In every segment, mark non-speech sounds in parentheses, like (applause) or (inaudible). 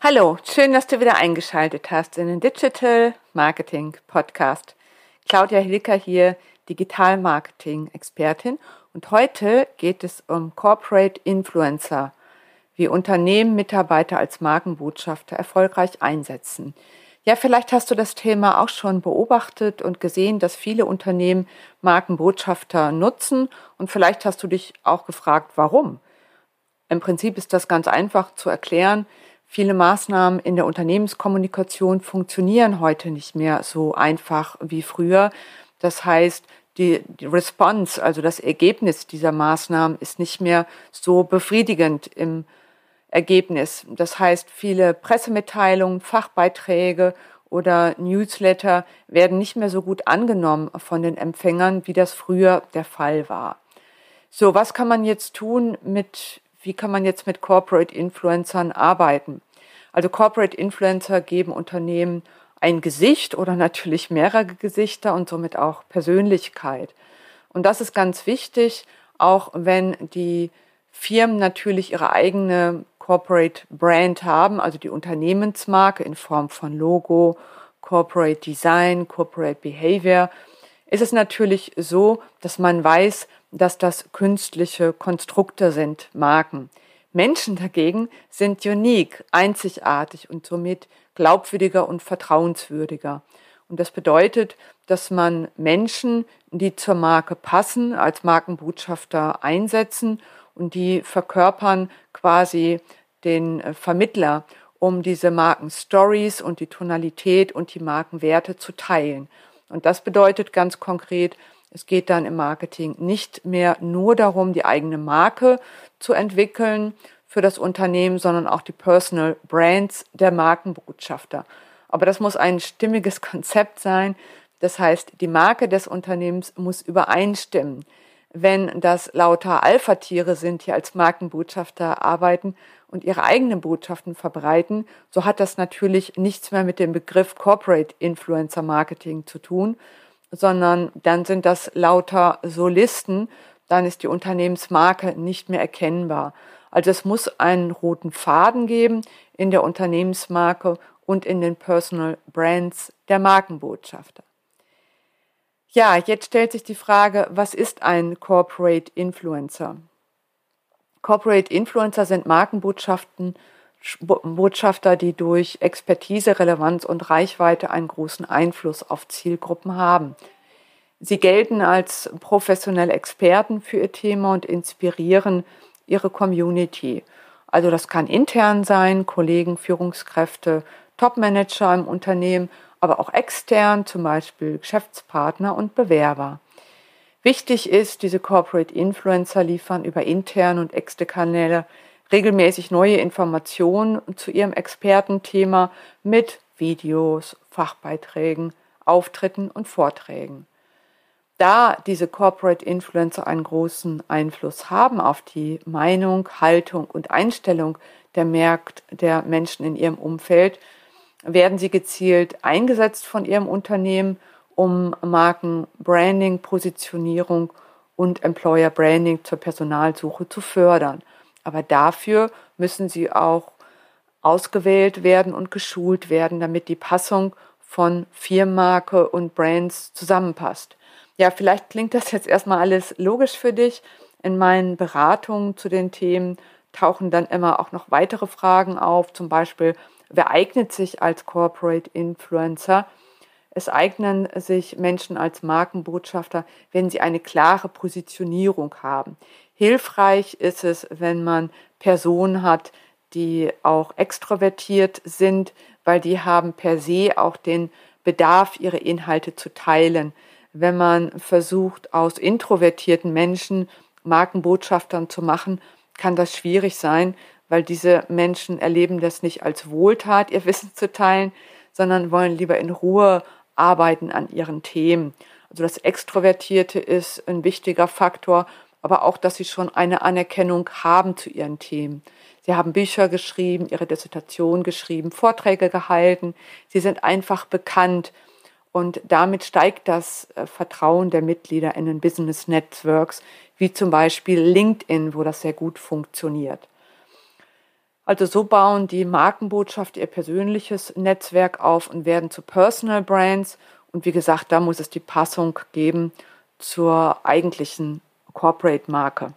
Hallo, schön, dass du wieder eingeschaltet hast in den Digital Marketing Podcast. Claudia Hilker hier, Digital Marketing Expertin und heute geht es um Corporate Influencer, wie Unternehmen Mitarbeiter als Markenbotschafter erfolgreich einsetzen. Ja, vielleicht hast du das Thema auch schon beobachtet und gesehen, dass viele Unternehmen Markenbotschafter nutzen und vielleicht hast du dich auch gefragt, warum. Im Prinzip ist das ganz einfach zu erklären. Viele Maßnahmen in der Unternehmenskommunikation funktionieren heute nicht mehr so einfach wie früher. Das heißt, die, die Response, also das Ergebnis dieser Maßnahmen ist nicht mehr so befriedigend im Ergebnis. Das heißt, viele Pressemitteilungen, Fachbeiträge oder Newsletter werden nicht mehr so gut angenommen von den Empfängern, wie das früher der Fall war. So, was kann man jetzt tun mit wie kann man jetzt mit Corporate Influencern arbeiten? Also Corporate Influencer geben Unternehmen ein Gesicht oder natürlich mehrere Gesichter und somit auch Persönlichkeit. Und das ist ganz wichtig, auch wenn die Firmen natürlich ihre eigene Corporate Brand haben, also die Unternehmensmarke in Form von Logo, Corporate Design, Corporate Behavior, ist es natürlich so, dass man weiß, dass das künstliche Konstrukte sind, Marken. Menschen dagegen sind unique, einzigartig und somit glaubwürdiger und vertrauenswürdiger. Und das bedeutet, dass man Menschen, die zur Marke passen, als Markenbotschafter einsetzen und die verkörpern quasi den äh, Vermittler, um diese Markenstories und die Tonalität und die Markenwerte zu teilen. Und das bedeutet ganz konkret, es geht dann im Marketing nicht mehr nur darum, die eigene Marke zu entwickeln für das Unternehmen, sondern auch die Personal Brands der Markenbotschafter. Aber das muss ein stimmiges (laughs) Konzept sein. Das heißt, die Marke des Unternehmens muss übereinstimmen. Wenn das lauter Alpha-Tiere sind, die als Markenbotschafter arbeiten und ihre eigenen Botschaften verbreiten, so hat das natürlich nichts mehr mit dem Begriff Corporate Influencer Marketing zu tun, sondern dann sind das lauter Solisten, dann ist die Unternehmensmarke nicht mehr erkennbar. Also es muss einen roten Faden geben in der Unternehmensmarke und in den Personal Brands der Markenbotschafter. Ja, jetzt stellt sich die Frage, was ist ein Corporate Influencer? Corporate Influencer sind Markenbotschaften, Botschafter, die durch Expertise, Relevanz und Reichweite einen großen Einfluss auf Zielgruppen haben. Sie gelten als professionelle Experten für ihr Thema und inspirieren ihre Community. Also das kann intern sein, Kollegen, Führungskräfte, Topmanager im Unternehmen, aber auch extern, zum Beispiel Geschäftspartner und Bewerber. Wichtig ist, diese Corporate Influencer liefern über interne und externe Kanäle regelmäßig neue Informationen zu ihrem Expertenthema mit Videos, Fachbeiträgen, Auftritten und Vorträgen. Da diese Corporate Influencer einen großen Einfluss haben auf die Meinung, Haltung und Einstellung der Märkte der Menschen in ihrem Umfeld, werden sie gezielt eingesetzt von ihrem Unternehmen, um Marken Branding, Positionierung und Employer Branding zur Personalsuche zu fördern. Aber dafür müssen sie auch ausgewählt werden und geschult werden, damit die Passung von Firmenmarke und Brands zusammenpasst. Ja, vielleicht klingt das jetzt erstmal alles logisch für dich. In meinen Beratungen zu den Themen tauchen dann immer auch noch weitere Fragen auf, zum Beispiel, wer eignet sich als Corporate Influencer? Es eignen sich Menschen als Markenbotschafter, wenn sie eine klare Positionierung haben. Hilfreich ist es, wenn man Personen hat, die auch extrovertiert sind, weil die haben per se auch den Bedarf, ihre Inhalte zu teilen. Wenn man versucht, aus introvertierten Menschen Markenbotschaftern zu machen, kann das schwierig sein, weil diese Menschen erleben das nicht als Wohltat, ihr Wissen zu teilen, sondern wollen lieber in Ruhe arbeiten an ihren Themen. Also das Extrovertierte ist ein wichtiger Faktor, aber auch, dass sie schon eine Anerkennung haben zu ihren Themen. Sie haben Bücher geschrieben, ihre Dissertation geschrieben, Vorträge gehalten. Sie sind einfach bekannt. Und damit steigt das äh, Vertrauen der Mitglieder in den Business Networks, wie zum Beispiel LinkedIn, wo das sehr gut funktioniert. Also so bauen die Markenbotschaft ihr persönliches Netzwerk auf und werden zu Personal Brands. Und wie gesagt, da muss es die Passung geben zur eigentlichen Corporate Marke.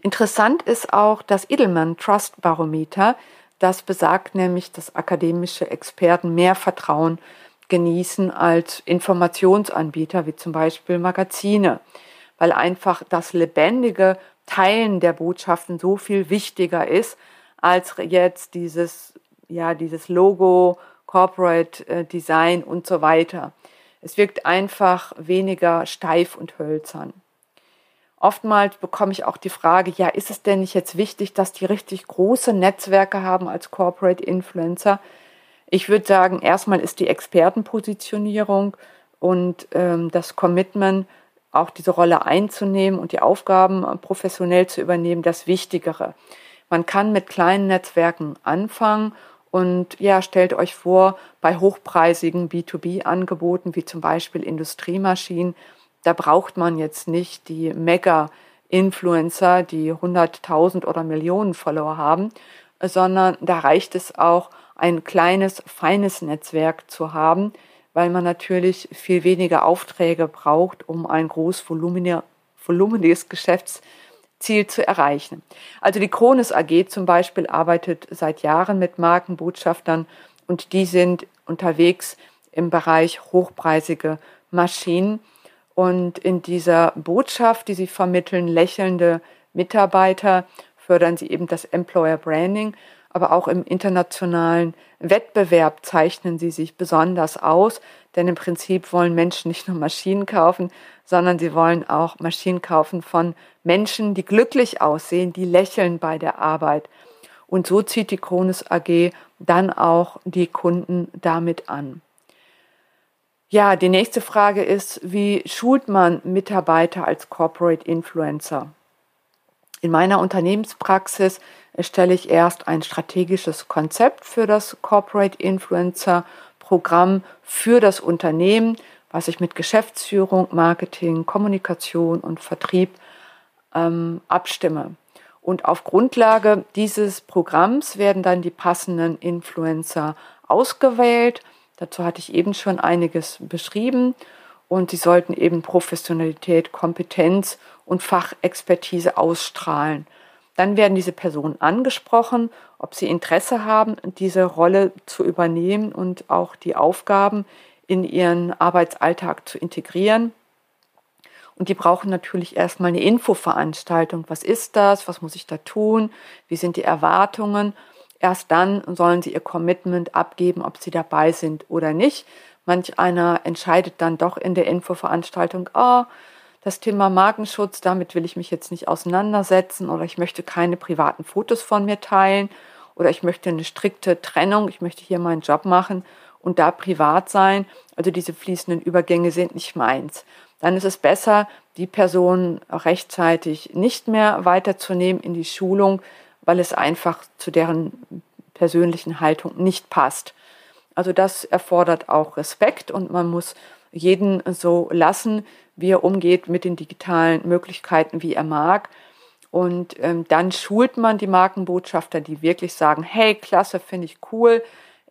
Interessant ist auch das Edelman Trust Barometer. Das besagt nämlich, dass akademische Experten mehr Vertrauen genießen als Informationsanbieter wie zum Beispiel Magazine, weil einfach das lebendige Teilen der Botschaften so viel wichtiger ist als jetzt dieses ja dieses Logo, Corporate äh, Design und so weiter. Es wirkt einfach weniger steif und hölzern. Oftmals bekomme ich auch die Frage, ja, ist es denn nicht jetzt wichtig, dass die richtig große Netzwerke haben als Corporate Influencer? Ich würde sagen, erstmal ist die Expertenpositionierung und ähm, das Commitment, auch diese Rolle einzunehmen und die Aufgaben professionell zu übernehmen, das Wichtigere. Man kann mit kleinen Netzwerken anfangen und ja, stellt euch vor, bei hochpreisigen B2B-Angeboten wie zum Beispiel Industriemaschinen da braucht man jetzt nicht die Mega-Influencer, die 100.000 oder Millionen Follower haben, sondern da reicht es auch, ein kleines, feines Netzwerk zu haben, weil man natürlich viel weniger Aufträge braucht, um ein großvoluminiges Geschäftsziel zu erreichen. Also die Kronis AG zum Beispiel arbeitet seit Jahren mit Markenbotschaftern und die sind unterwegs im Bereich hochpreisige Maschinen und in dieser Botschaft, die sie vermitteln, lächelnde Mitarbeiter, fördern sie eben das Employer Branding, aber auch im internationalen Wettbewerb zeichnen sie sich besonders aus, denn im Prinzip wollen Menschen nicht nur Maschinen kaufen, sondern sie wollen auch Maschinen kaufen von Menschen, die glücklich aussehen, die lächeln bei der Arbeit. Und so zieht die Kronis AG dann auch die Kunden damit an. Ja, die nächste Frage ist, wie schult man Mitarbeiter als Corporate Influencer? In meiner Unternehmenspraxis erstelle ich erst ein strategisches Konzept für das Corporate Influencer Programm für das Unternehmen, was ich mit Geschäftsführung, Marketing, Kommunikation und Vertrieb ähm, abstimme. Und auf Grundlage dieses Programms werden dann die passenden Influencer ausgewählt Dazu hatte ich eben schon einiges beschrieben und sie sollten eben Professionalität, Kompetenz und Fachexpertise ausstrahlen. Dann werden diese Personen angesprochen, ob sie Interesse haben, diese Rolle zu übernehmen und auch die Aufgaben in ihren Arbeitsalltag zu integrieren. Und die brauchen natürlich erstmal eine Infoveranstaltung. Was ist das? Was muss ich da tun? Wie sind die Erwartungen? Erst dann sollen sie ihr Commitment abgeben, ob sie dabei sind oder nicht. Manch einer entscheidet dann doch in der Infoveranstaltung, ah, oh, das Thema Markenschutz, damit will ich mich jetzt nicht auseinandersetzen oder ich möchte keine privaten Fotos von mir teilen oder ich möchte eine strikte Trennung, ich möchte hier meinen Job machen und da privat sein. Also diese fließenden Übergänge sind nicht meins. Dann ist es besser, die Person rechtzeitig nicht mehr weiterzunehmen in die Schulung, weil es einfach zu deren persönlichen Haltung nicht passt. Also das erfordert auch Respekt und man muss jeden so lassen, wie er umgeht mit den digitalen Möglichkeiten, wie er mag. Und ähm, dann schult man die Markenbotschafter, die wirklich sagen, hey, klasse, finde ich cool,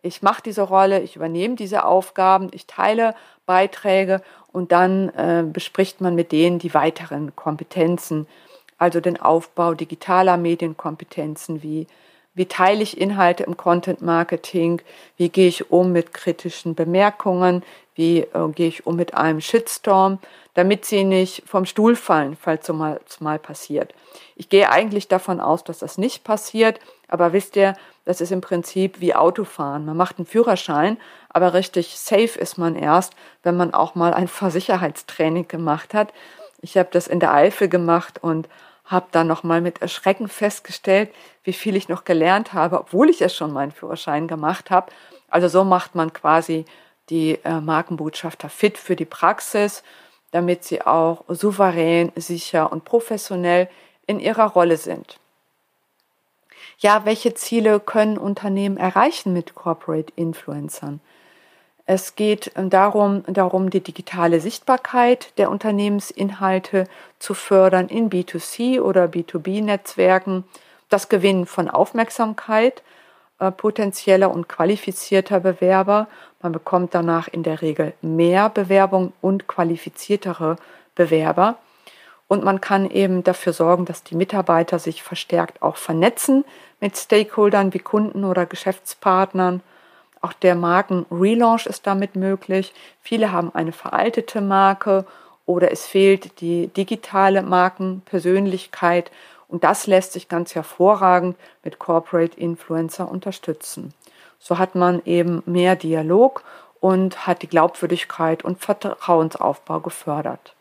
ich mache diese Rolle, ich übernehme diese Aufgaben, ich teile Beiträge und dann äh, bespricht man mit denen die weiteren Kompetenzen also den Aufbau digitaler Medienkompetenzen wie wie teile ich Inhalte im Content Marketing? Wie gehe ich um mit kritischen Bemerkungen? Wie äh, gehe ich um mit einem Shitstorm, damit sie nicht vom Stuhl fallen, falls so mal, mal passiert? Ich gehe eigentlich davon aus, dass das nicht passiert, aber wisst ihr, das ist im Prinzip wie Autofahren. Man macht einen Führerschein, aber richtig safe ist man erst, wenn man auch mal ein Versicherheitstraining gemacht hat. Ich habe das in der Eifel gemacht und habe dann nochmal mit Erschrecken festgestellt, wie viel ich noch gelernt habe, obwohl ich ja schon meinen Führerschein gemacht habe. Also so macht man quasi die äh, Markenbotschafter fit für die Praxis, damit sie auch souverän, sicher und professionell in ihrer Rolle sind. Ja, welche Ziele können Unternehmen erreichen mit Corporate Influencern? Es geht ähm, darum, darum, die digitale Sichtbarkeit der Unternehmensinhalte zu fördern in B2C oder B2B-Netzwerken. das Gewinnen von Aufmerksamkeit äh, potenzieller und qualifizierter Bewerber. Man bekommt danach in der Regel mehr Bewerbung und qualifiziertere Bewerber. Und man kann eben dafür sorgen, dass die Mitarbeiter sich verstärkt auch vernetzen mit Stakeholdern wie Kunden oder Geschäftspartnern. Auch der Marken-Relaunch ist damit möglich. Viele haben eine veraltete Marke oder es fehlt die digitale Markenpersönlichkeit und das lässt sich ganz hervorragend mit Corporate Influencer unterstützen. So hat man eben mehr Dialog und hat die Glaubwürdigkeit und Vertrauensaufbau gefördert.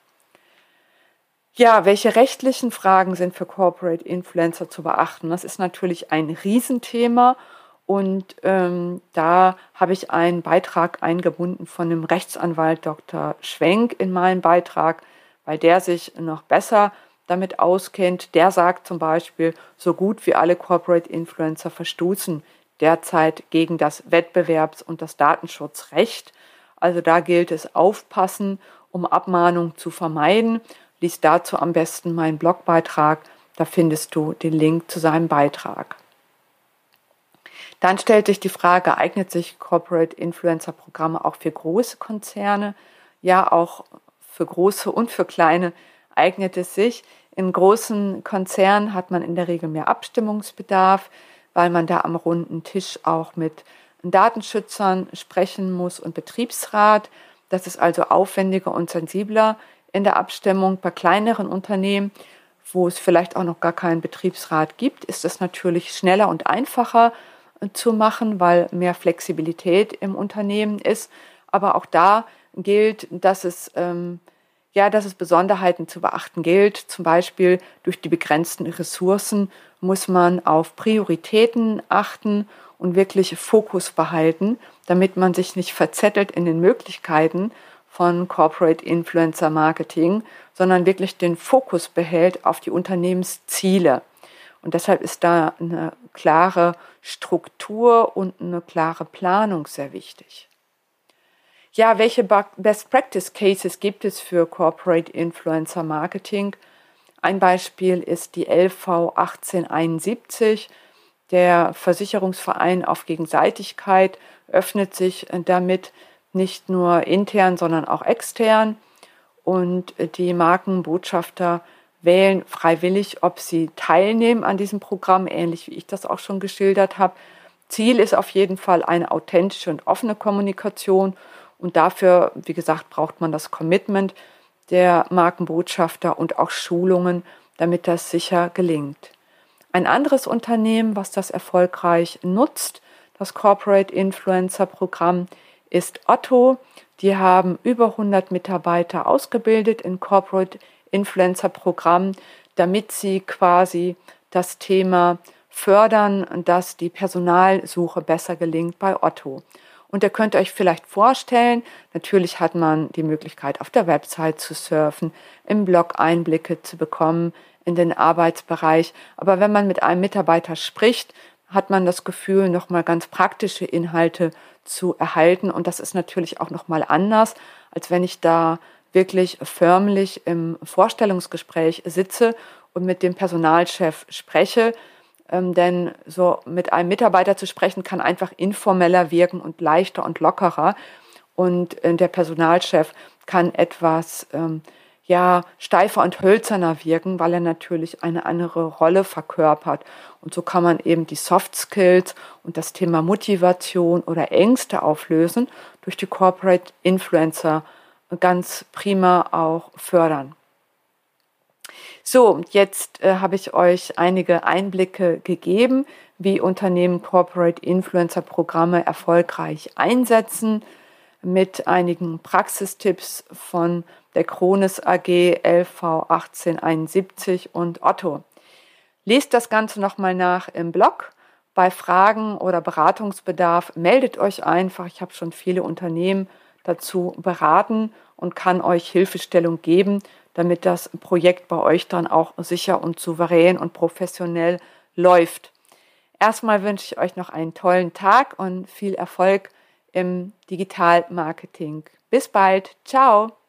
Ja, welche rechtlichen Fragen sind für Corporate Influencer zu beachten? Das ist natürlich ein Riesenthema und ähm, da habe ich einen Beitrag eingebunden von dem Rechtsanwalt Dr. Schwenk in meinen Beitrag, weil der sich noch besser damit auskennt. Der sagt zum Beispiel, so gut wie alle Corporate Influencer verstoßen derzeit gegen das Wettbewerbs- und das Datenschutzrecht. Also da gilt es aufpassen, um Abmahnung zu vermeiden. Lies dazu am besten meinen Blogbeitrag, da findest du den Link zu seinem Beitrag. Dann stellt sich die Frage, eignet sich Corporate Influencer Programme auch für große Konzerne? Ja, auch für große und für kleine eignet es sich. In großen Konzernen hat man in der Regel mehr Abstimmungsbedarf, weil man da am runden Tisch auch mit Datenschützern sprechen muss und Betriebsrat. Das ist also aufwendiger und sensibler in der Abstimmung. Bei kleineren Unternehmen, wo es vielleicht auch noch gar keinen Betriebsrat gibt, ist es natürlich schneller und einfacher zu machen, weil mehr Flexibilität im Unternehmen ist. Aber auch da gilt, dass es ähm, ja, dass es Besonderheiten zu beachten gilt. Zum Beispiel durch die begrenzten Ressourcen muss man auf Prioritäten achten und wirklich Fokus behalten, damit man sich nicht verzettelt in den Möglichkeiten von Corporate Influencer Marketing, sondern wirklich den Fokus behält auf die Unternehmensziele. Und deshalb ist da eine klare Struktur und eine klare Planung sehr wichtig. Ja, welche Best Practice Cases gibt es für Corporate Influencer Marketing? Ein Beispiel ist die LV 1871. Der Versicherungsverein auf Gegenseitigkeit öffnet sich damit nicht nur intern, sondern auch extern. Und die Markenbotschafter wählen freiwillig, ob sie teilnehmen an diesem Programm, ähnlich wie ich das auch schon geschildert habe. Ziel ist auf jeden Fall eine authentische und offene Kommunikation. Und dafür, wie gesagt, braucht man das Commitment der Markenbotschafter und auch Schulungen, damit das sicher gelingt. Ein anderes Unternehmen, was das erfolgreich nutzt, das Corporate Influencer Programm, ist Otto. Die haben über 100 Mitarbeiter ausgebildet in Corporate Influencer Programm, damit sie quasi das Thema fördern, dass die Personalsuche besser gelingt bei Otto. Und ihr könnt euch vielleicht vorstellen, natürlich hat man die Möglichkeit, auf der Website zu surfen, im Blog Einblicke zu bekommen in den Arbeitsbereich. Aber wenn man mit einem Mitarbeiter spricht, hat man das Gefühl, nochmal ganz praktische Inhalte zu erhalten. Und das ist natürlich auch nochmal anders, als wenn ich da wirklich förmlich im Vorstellungsgespräch sitze und mit dem Personalchef spreche. Ähm, denn so mit einem Mitarbeiter zu sprechen kann einfach informeller wirken und leichter und lockerer. Und äh, der Personalchef kann etwas ähm, ja steifer und hölzerner wirken, weil er natürlich eine andere Rolle verkörpert. Und so kann man eben die Soft Skills und das Thema Motivation oder Ängste auflösen durch die Corporate Influencer ganz prima auch fördern. So, jetzt äh, habe ich euch einige Einblicke gegeben, wie Unternehmen Corporate Influencer Programme erfolgreich einsetzen, mit einigen Praxistipps von der Kronis AG, LV 1871 und Otto. Lest das Ganze nochmal nach im Blog. Bei Fragen oder Beratungsbedarf meldet euch einfach. Ich habe schon viele Unternehmen dazu beraten und kann euch Hilfestellung geben, damit das Projekt bei euch dann auch sicher und souverän und professionell läuft. Erstmal wünsche ich euch noch einen tollen Tag und viel Erfolg im Digitalmarketing. Bis bald. Ciao.